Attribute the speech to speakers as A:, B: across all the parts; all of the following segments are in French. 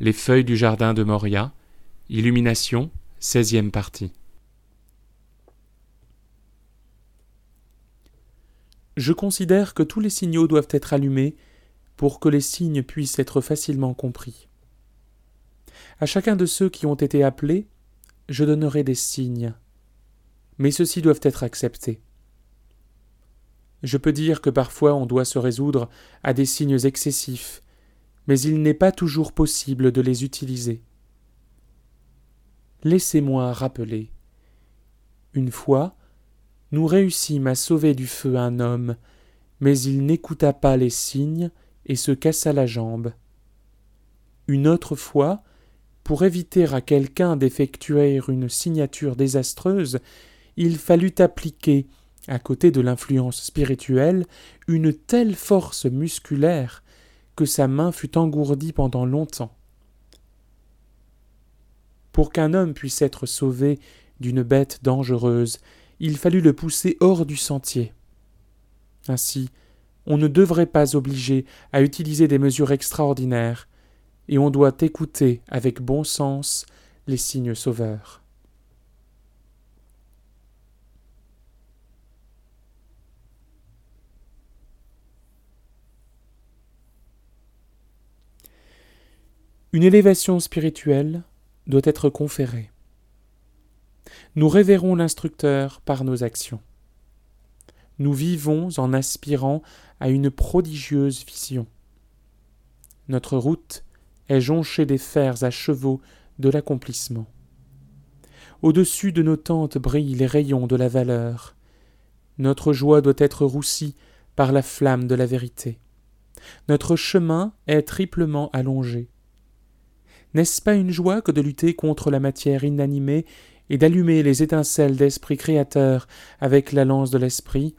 A: les feuilles du jardin de Moria, Illumination, 16e partie. Je considère que tous les signaux doivent être allumés pour que les signes puissent être facilement compris. À chacun de ceux qui ont été appelés, je donnerai des signes, mais ceux-ci doivent être acceptés. Je peux dire que parfois on doit se résoudre à des signes excessifs, mais il n'est pas toujours possible de les utiliser. Laissez-moi rappeler. Une fois, nous réussîmes à sauver du feu un homme, mais il n'écouta pas les signes et se cassa la jambe. Une autre fois, pour éviter à quelqu'un d'effectuer une signature désastreuse, il fallut appliquer, à côté de l'influence spirituelle, une telle force musculaire sa main fut engourdie pendant longtemps. Pour qu'un homme puisse être sauvé d'une bête dangereuse, il fallut le pousser hors du sentier. Ainsi, on ne devrait pas obliger à utiliser des mesures extraordinaires, et on doit écouter avec bon sens les signes sauveurs. Une élévation spirituelle doit être conférée. Nous révérons l'instructeur par nos actions. Nous vivons en aspirant à une prodigieuse vision. Notre route est jonchée des fers à chevaux de l'accomplissement. Au-dessus de nos tentes brillent les rayons de la valeur. Notre joie doit être roussie par la flamme de la vérité. Notre chemin est triplement allongé. N'est-ce pas une joie que de lutter contre la matière inanimée et d'allumer les étincelles d'esprit créateur avec la lance de l'esprit,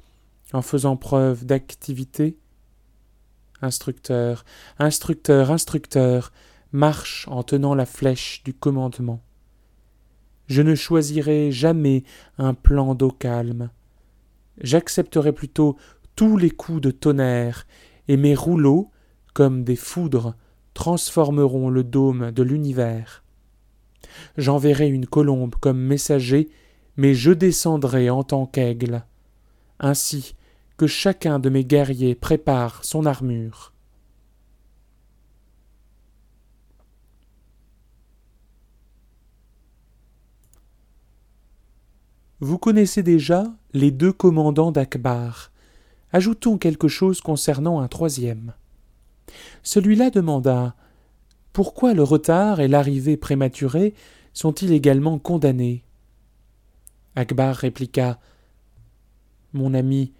A: en faisant preuve d'activité? Instructeur, instructeur, instructeur, marche en tenant la flèche du commandement. Je ne choisirai jamais un plan d'eau calme. J'accepterai plutôt tous les coups de tonnerre, et mes rouleaux, comme des foudres, transformeront le dôme de l'univers. J'enverrai une colombe comme messager, mais je descendrai en tant qu'aigle. Ainsi que chacun de mes guerriers prépare son armure. Vous connaissez déjà les deux commandants d'Akbar. Ajoutons quelque chose concernant un troisième. Celui-là demanda Pourquoi le retard et l'arrivée prématurée sont-ils également condamnés? Akbar répliqua Mon ami,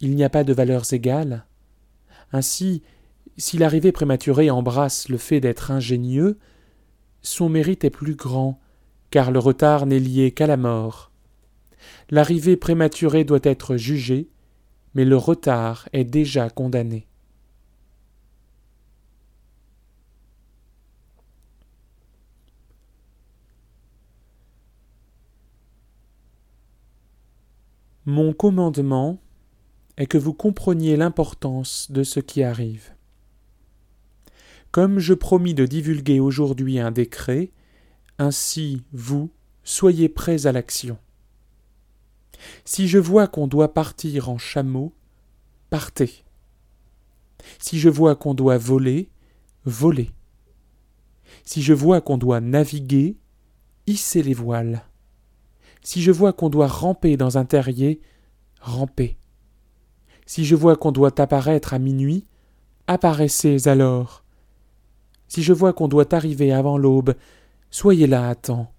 A: il n'y a pas de valeurs égales. Ainsi, si l'arrivée prématurée embrasse le fait d'être ingénieux, son mérite est plus grand, car le retard n'est lié qu'à la mort. L'arrivée prématurée doit être jugée, mais le retard est déjà condamné. Mon commandement est que vous compreniez l'importance de ce qui arrive. Comme je promis de divulguer aujourd'hui un décret, ainsi vous soyez prêts à l'action. Si je vois qu'on doit partir en chameau, partez. Si je vois qu'on doit voler, volez. Si je vois qu'on doit naviguer, hissez les voiles. Si je vois qu'on doit ramper dans un terrier, rampez. Si je vois qu'on doit apparaître à minuit, apparaissez alors. Si je vois qu'on doit arriver avant l'aube, soyez là à temps.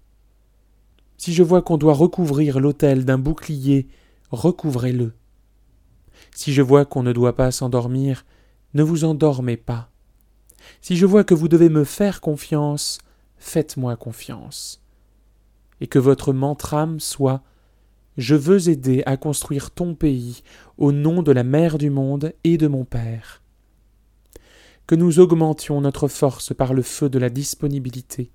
A: Si je vois qu'on doit recouvrir l'autel d'un bouclier, recouvrez-le. Si je vois qu'on ne doit pas s'endormir, ne vous endormez pas. Si je vois que vous devez me faire confiance, faites-moi confiance. Et que votre mantrame soit Je veux aider à construire ton pays au nom de la mère du monde et de mon Père. Que nous augmentions notre force par le feu de la disponibilité,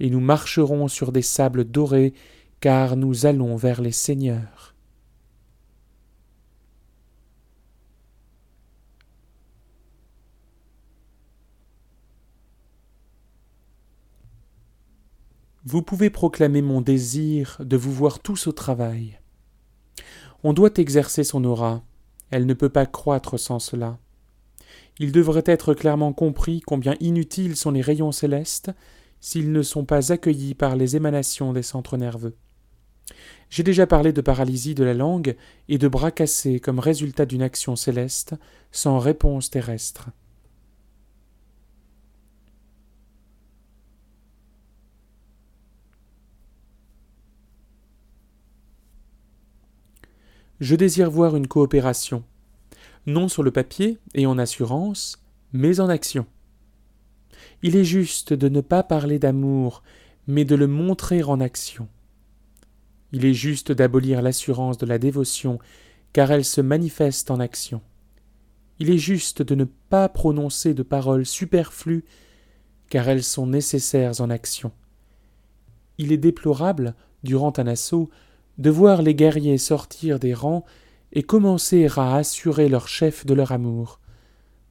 A: et nous marcherons sur des sables dorés, car nous allons vers les seigneurs. Vous pouvez proclamer mon désir de vous voir tous au travail. On doit exercer son aura, elle ne peut pas croître sans cela. Il devrait être clairement compris combien inutiles sont les rayons célestes s'ils ne sont pas accueillis par les émanations des centres nerveux. J'ai déjà parlé de paralysie de la langue et de bras cassés comme résultat d'une action céleste sans réponse terrestre. Je désire voir une coopération, non sur le papier et en assurance, mais en action. Il est juste de ne pas parler d'amour, mais de le montrer en action. Il est juste d'abolir l'assurance de la dévotion, car elle se manifeste en action. Il est juste de ne pas prononcer de paroles superflues, car elles sont nécessaires en action. Il est déplorable, durant un assaut, de voir les guerriers sortir des rangs et commencer à assurer leur chef de leur amour.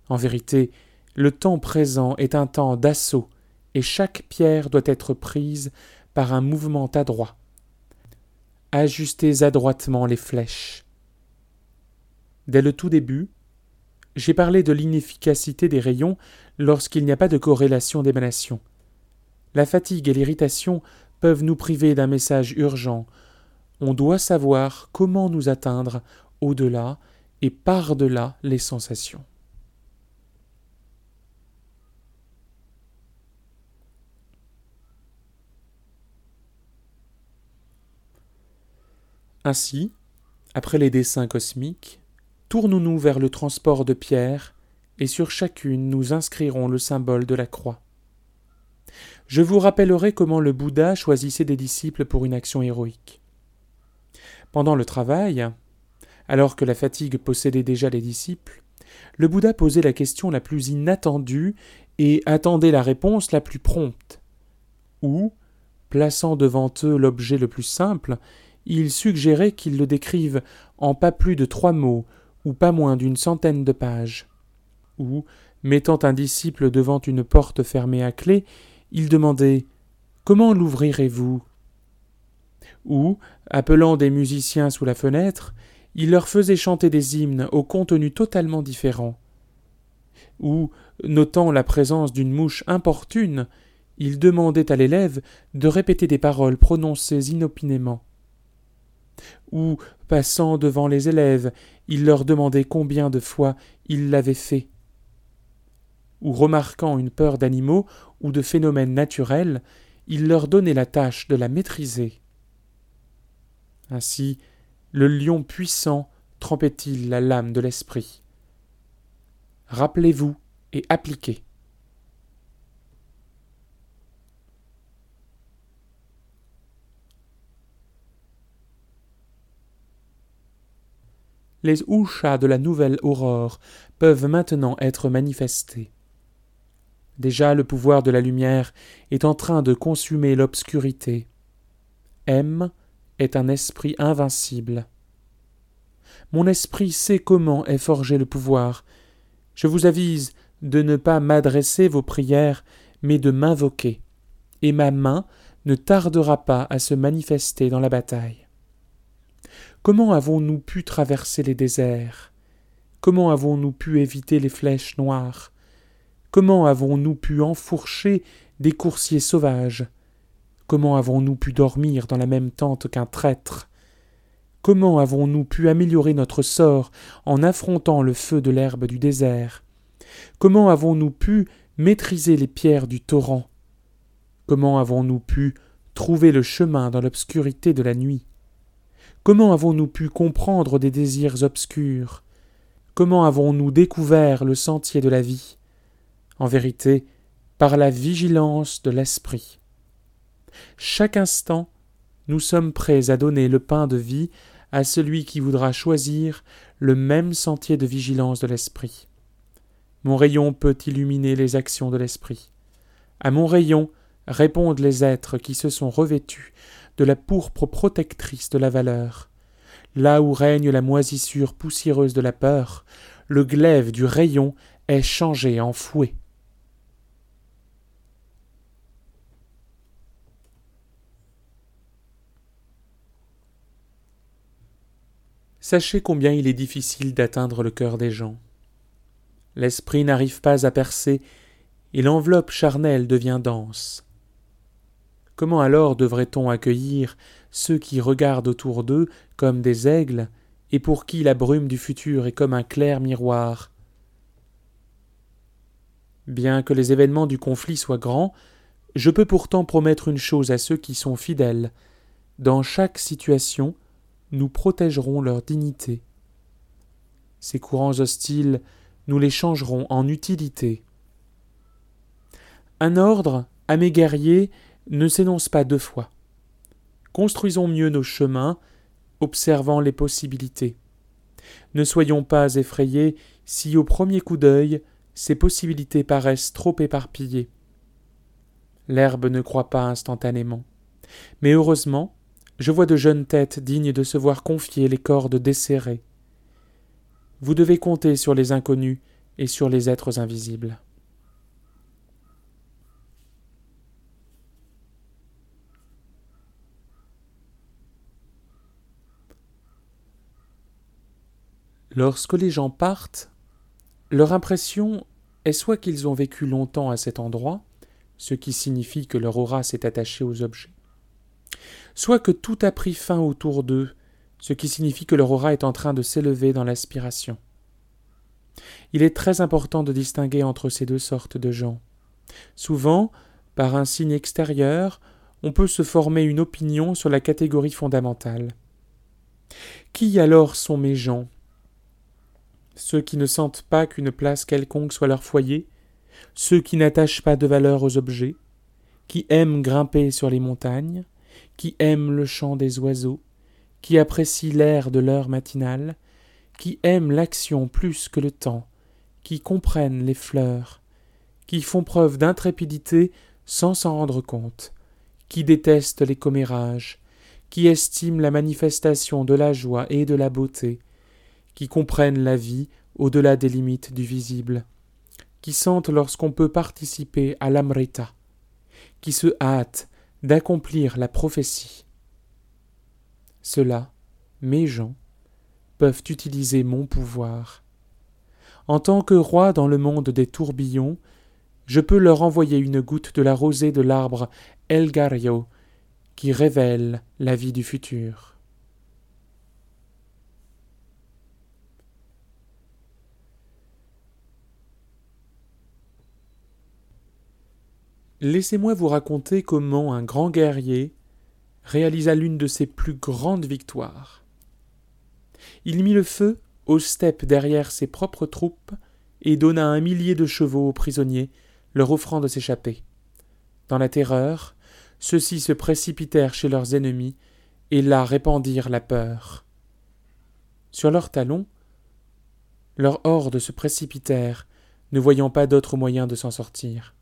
A: En vérité, le temps présent est un temps d'assaut, et chaque pierre doit être prise par un mouvement adroit. Ajustez adroitement les flèches. Dès le tout début, j'ai parlé de l'inefficacité des rayons lorsqu'il n'y a pas de corrélation d'émanation. La fatigue et l'irritation peuvent nous priver d'un message urgent on doit savoir comment nous atteindre au-delà et par-delà les sensations. Ainsi, après les dessins cosmiques, tournons-nous vers le transport de pierres, et sur chacune nous inscrirons le symbole de la croix. Je vous rappellerai comment le Bouddha choisissait des disciples pour une action héroïque. Pendant le travail, alors que la fatigue possédait déjà les disciples, le Bouddha posait la question la plus inattendue et attendait la réponse la plus prompte. Ou, plaçant devant eux l'objet le plus simple, il suggérait qu'ils le décrivent en pas plus de trois mots ou pas moins d'une centaine de pages. Ou, mettant un disciple devant une porte fermée à clé, il demandait Comment l'ouvrirez-vous? Ou, appelant des musiciens sous la fenêtre, il leur faisait chanter des hymnes au contenu totalement différent. Ou, notant la présence d'une mouche importune, il demandait à l'élève de répéter des paroles prononcées inopinément. Ou, passant devant les élèves, il leur demandait combien de fois il l'avait fait. Ou remarquant une peur d'animaux ou de phénomènes naturels, il leur donnait la tâche de la maîtriser. Ainsi, le lion puissant trempait-il la lame de l'esprit. Rappelez-vous et appliquez. Les ouchas de la nouvelle aurore peuvent maintenant être manifestés. Déjà le pouvoir de la lumière est en train de consumer l'obscurité. M est un esprit invincible. Mon esprit sait comment est forgé le pouvoir. Je vous avise de ne pas m'adresser vos prières, mais de m'invoquer, et ma main ne tardera pas à se manifester dans la bataille. Comment avons-nous pu traverser les déserts? Comment avons-nous pu éviter les flèches noires? Comment avons-nous pu enfourcher des coursiers sauvages? Comment avons-nous pu dormir dans la même tente qu'un traître? Comment avons-nous pu améliorer notre sort en affrontant le feu de l'herbe du désert? Comment avons-nous pu maîtriser les pierres du torrent? Comment avons-nous pu trouver le chemin dans l'obscurité de la nuit? Comment avons-nous pu comprendre des désirs obscurs? Comment avons-nous découvert le sentier de la vie? En vérité, par la vigilance de l'esprit. Chaque instant, nous sommes prêts à donner le pain de vie à celui qui voudra choisir le même sentier de vigilance de l'esprit. Mon rayon peut illuminer les actions de l'esprit. À mon rayon répondent les êtres qui se sont revêtus de la pourpre protectrice de la valeur. Là où règne la moisissure poussiéreuse de la peur, le glaive du rayon est changé en fouet. Sachez combien il est difficile d'atteindre le cœur des gens. L'esprit n'arrive pas à percer, et l'enveloppe charnelle devient dense. Comment alors devrait-on accueillir ceux qui regardent autour d'eux comme des aigles, et pour qui la brume du futur est comme un clair miroir? Bien que les événements du conflit soient grands, je peux pourtant promettre une chose à ceux qui sont fidèles. Dans chaque situation, nous protégerons leur dignité. Ces courants hostiles, nous les changerons en utilité. Un ordre, à mes guerriers, ne s'énonce pas deux fois. Construisons mieux nos chemins, observant les possibilités. Ne soyons pas effrayés si au premier coup d'œil ces possibilités paraissent trop éparpillées. L'herbe ne croît pas instantanément. Mais heureusement, je vois de jeunes têtes dignes de se voir confier les cordes desserrées. Vous devez compter sur les inconnus et sur les êtres invisibles. Lorsque les gens partent, leur impression est soit qu'ils ont vécu longtemps à cet endroit, ce qui signifie que leur aura s'est attachée aux objets, soit que tout a pris fin autour d'eux, ce qui signifie que leur aura est en train de s'élever dans l'aspiration. Il est très important de distinguer entre ces deux sortes de gens. Souvent, par un signe extérieur, on peut se former une opinion sur la catégorie fondamentale. Qui alors sont mes gens? Ceux qui ne sentent pas qu'une place quelconque soit leur foyer, ceux qui n'attachent pas de valeur aux objets, qui aiment grimper sur les montagnes, qui aiment le chant des oiseaux, qui apprécient l'air de l'heure matinale, qui aiment l'action plus que le temps, qui comprennent les fleurs, qui font preuve d'intrépidité sans s'en rendre compte, qui détestent les commérages, qui estiment la manifestation de la joie et de la beauté, qui comprennent la vie au-delà des limites du visible, qui sentent lorsqu'on peut participer à l'amrita, qui se hâtent d'accomplir la prophétie. Cela, mes gens, peuvent utiliser mon pouvoir. En tant que roi dans le monde des tourbillons, je peux leur envoyer une goutte de la rosée de l'arbre Elgario qui révèle la vie du futur. Laissez-moi vous raconter comment un grand guerrier réalisa l'une de ses plus grandes victoires. Il mit le feu aux steppes derrière ses propres troupes et donna un millier de chevaux aux prisonniers, leur offrant de s'échapper. Dans la terreur, ceux-ci se précipitèrent chez leurs ennemis et là répandirent la peur. Sur leurs talons, leurs hordes se précipitèrent, ne voyant pas d'autre moyen de s'en sortir.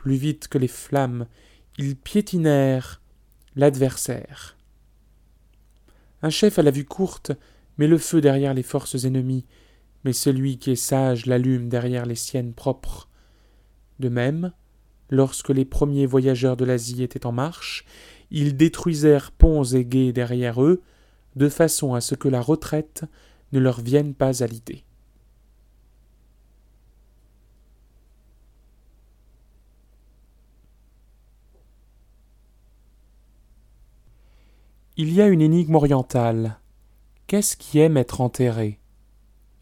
A: Plus vite que les flammes, ils piétinèrent l'adversaire. Un chef à la vue courte met le feu derrière les forces ennemies, mais celui qui est sage l'allume derrière les siennes propres. De même, lorsque les premiers voyageurs de l'Asie étaient en marche, ils détruisèrent ponts et guets derrière eux, de façon à ce que la retraite ne leur vienne pas à l'idée. Il y a une énigme orientale. Qu'est-ce qui aime être enterré?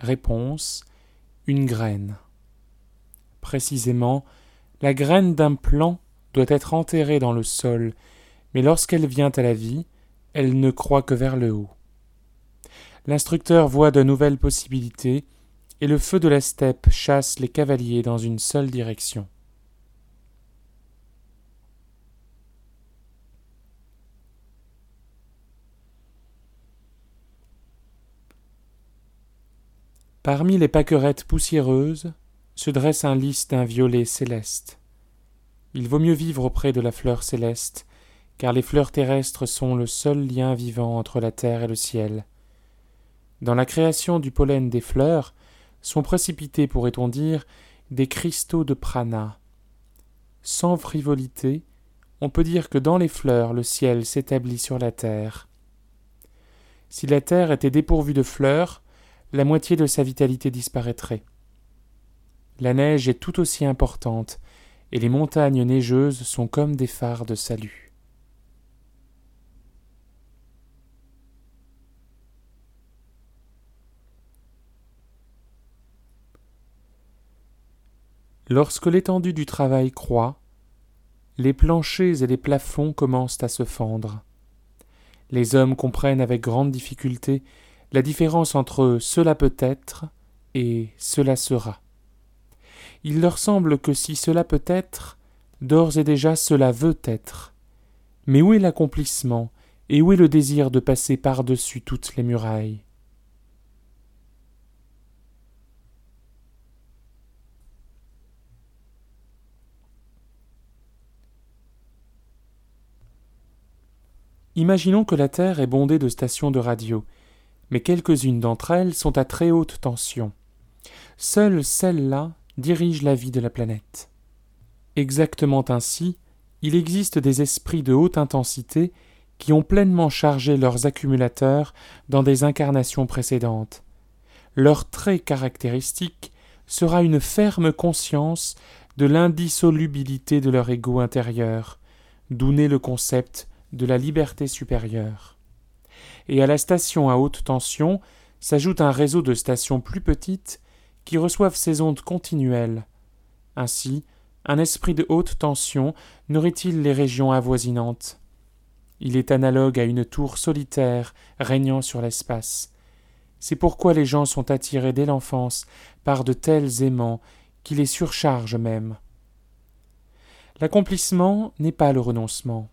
A: Réponse Une graine. Précisément, la graine d'un plant doit être enterrée dans le sol, mais lorsqu'elle vient à la vie, elle ne croit que vers le haut. L'instructeur voit de nouvelles possibilités, et le feu de la steppe chasse les cavaliers dans une seule direction. Parmi les pâquerettes poussiéreuses se dresse un lys d'un violet céleste. Il vaut mieux vivre auprès de la fleur céleste, car les fleurs terrestres sont le seul lien vivant entre la terre et le ciel. Dans la création du pollen des fleurs sont précipités, pourrait-on dire, des cristaux de prana. Sans frivolité, on peut dire que dans les fleurs le ciel s'établit sur la terre. Si la terre était dépourvue de fleurs, la moitié de sa vitalité disparaîtrait. La neige est tout aussi importante, et les montagnes neigeuses sont comme des phares de salut. Lorsque l'étendue du travail croît, les planchers et les plafonds commencent à se fendre. Les hommes comprennent avec grande difficulté la différence entre cela peut être et cela sera. Il leur semble que si cela peut être, d'ores et déjà cela veut être. Mais où est l'accomplissement et où est le désir de passer par-dessus toutes les murailles? Imaginons que la Terre est bondée de stations de radio, mais quelques-unes d'entre elles sont à très haute tension. Seule celle-là dirige la vie de la planète. Exactement ainsi, il existe des esprits de haute intensité qui ont pleinement chargé leurs accumulateurs dans des incarnations précédentes. Leur trait caractéristique sera une ferme conscience de l'indissolubilité de leur ego intérieur, d'où naît le concept de la liberté supérieure. Et à la station à haute tension s'ajoute un réseau de stations plus petites qui reçoivent ces ondes continuelles. Ainsi, un esprit de haute tension nourrit-il les régions avoisinantes. Il est analogue à une tour solitaire régnant sur l'espace. C'est pourquoi les gens sont attirés dès l'enfance par de tels aimants qui les surchargent même. L'accomplissement n'est pas le renoncement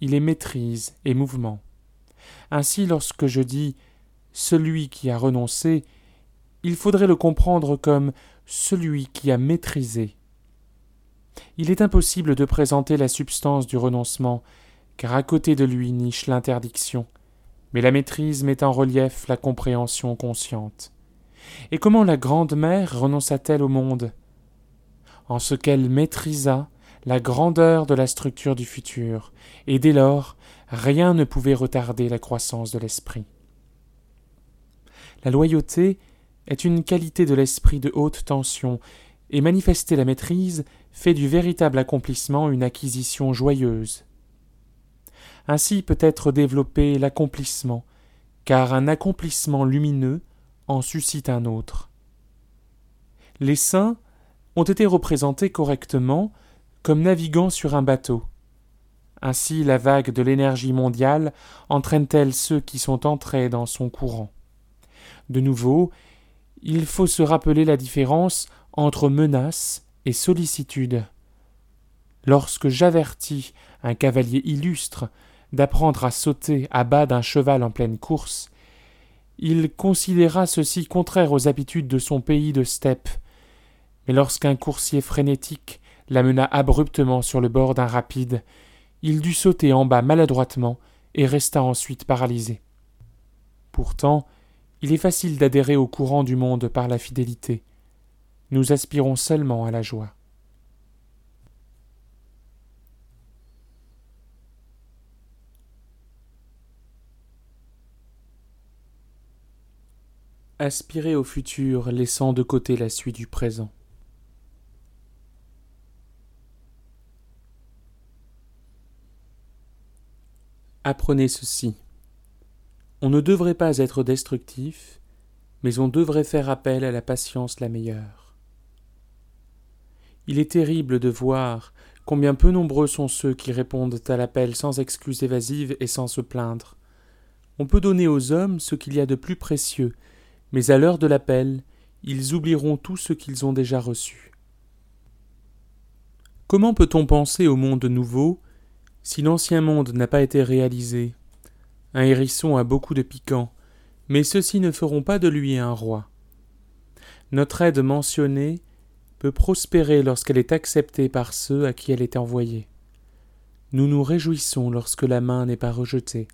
A: il est maîtrise et mouvement. Ainsi, lorsque je dis celui qui a renoncé, il faudrait le comprendre comme celui qui a maîtrisé. Il est impossible de présenter la substance du renoncement, car à côté de lui niche l'interdiction, mais la maîtrise met en relief la compréhension consciente. Et comment la grande mère renonça-t-elle au monde? En ce qu'elle maîtrisa la grandeur de la structure du futur, et dès lors rien ne pouvait retarder la croissance de l'esprit. La loyauté est une qualité de l'esprit de haute tension, et manifester la maîtrise fait du véritable accomplissement une acquisition joyeuse. Ainsi peut être développé l'accomplissement, car un accomplissement lumineux en suscite un autre. Les saints ont été représentés correctement comme naviguant sur un bateau. Ainsi la vague de l'énergie mondiale entraîne-t-elle ceux qui sont entrés dans son courant? De nouveau, il faut se rappeler la différence entre menace et sollicitude. Lorsque j'avertis un cavalier illustre d'apprendre à sauter à bas d'un cheval en pleine course, il considéra ceci contraire aux habitudes de son pays de steppe. Mais lorsqu'un coursier frénétique l'amena abruptement sur le bord d'un rapide. Il dut sauter en bas maladroitement et resta ensuite paralysé. Pourtant, il est facile d'adhérer au courant du monde par la fidélité. Nous aspirons seulement à la joie. Aspirer au futur laissant de côté la suite du présent. Apprenez ceci. On ne devrait pas être destructif, mais on devrait faire appel à la patience la meilleure. Il est terrible de voir combien peu nombreux sont ceux qui répondent à l'appel sans excuses évasives et sans se plaindre. On peut donner aux hommes ce qu'il y a de plus précieux, mais à l'heure de l'appel, ils oublieront tout ce qu'ils ont déjà reçu. Comment peut-on penser au monde nouveau si l'ancien monde n'a pas été réalisé, un hérisson a beaucoup de piquant, mais ceux-ci ne feront pas de lui un roi. Notre aide mentionnée peut prospérer lorsqu'elle est acceptée par ceux à qui elle est envoyée. Nous nous réjouissons lorsque la main n'est pas rejetée.